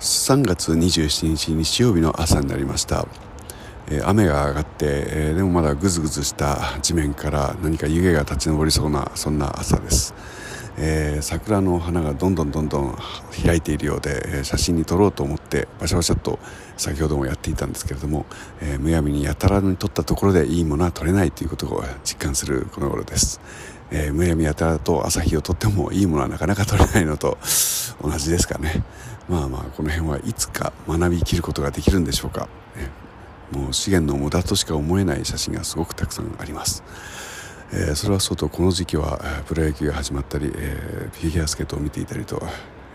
3月27日日曜日の朝になりました、えー、雨が上がって、えー、でもまだぐずぐずした地面から何か湯気が立ち上りそうなそんな朝です、えー、桜の花がどんどんどんどん開いているようで、え写真に撮ろうと思ってバシャバシャと先ほどもやっていたんですけれども、えむやみにやたらに撮ったところでいいものは撮れないということを実感するこの頃です、えむやみやたらと朝日を撮ってもいいものはなかなか撮れないのと同じですかね。まあまあこの辺はいつか学びきることができるんでしょうか、ね、もう資源の無駄としか思えない写真がすごくたくさんあります、えー、それはそうとこの時期はプロ野球が始まったり、えー、フィギュアスケートを見ていたりと、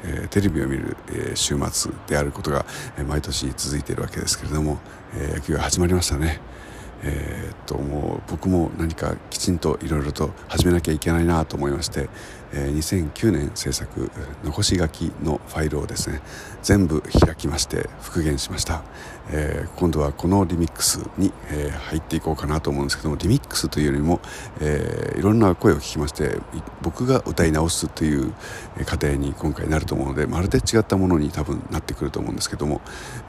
えー、テレビを見る、え週末であることが、毎年続いているわけですけれども、え野球が始まりましたね。えー、っともう僕も何かきちんといろいろと始めなきゃいけないなと思いまして、えー、2009年制作残し書きのファイルをですね全部開きまして復元しました、えー、今度はこのリミックスに、え、入っていこうかなと思うんですけどもリミックスというよりも、え、いろんな声を聞きまして僕が歌い直すという過程に今回なると思うのでまるで違ったものに多分なってくると思うんですけども、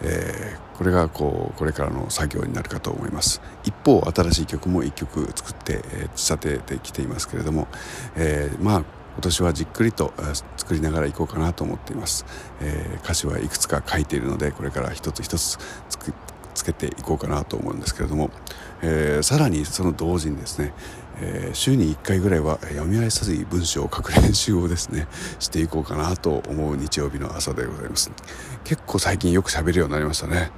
え、これがこうこれからの作業になるかと思います。一方新しい曲も1曲作って、え、仕立ててきていますけれども、えー、まあ今年はじっくりと作りながらいこうかなと思っています、えー、歌詞はいくつか書いているのでこれから一つ一つつけていこうかなと思うんですけれども、えー、さらにその同時にですね、えー、週に1回ぐらいは読み合いさずい文章を書く練習をですね していこうかなと思う日曜日の朝でございます。結構最近よく喋るようになりましたね。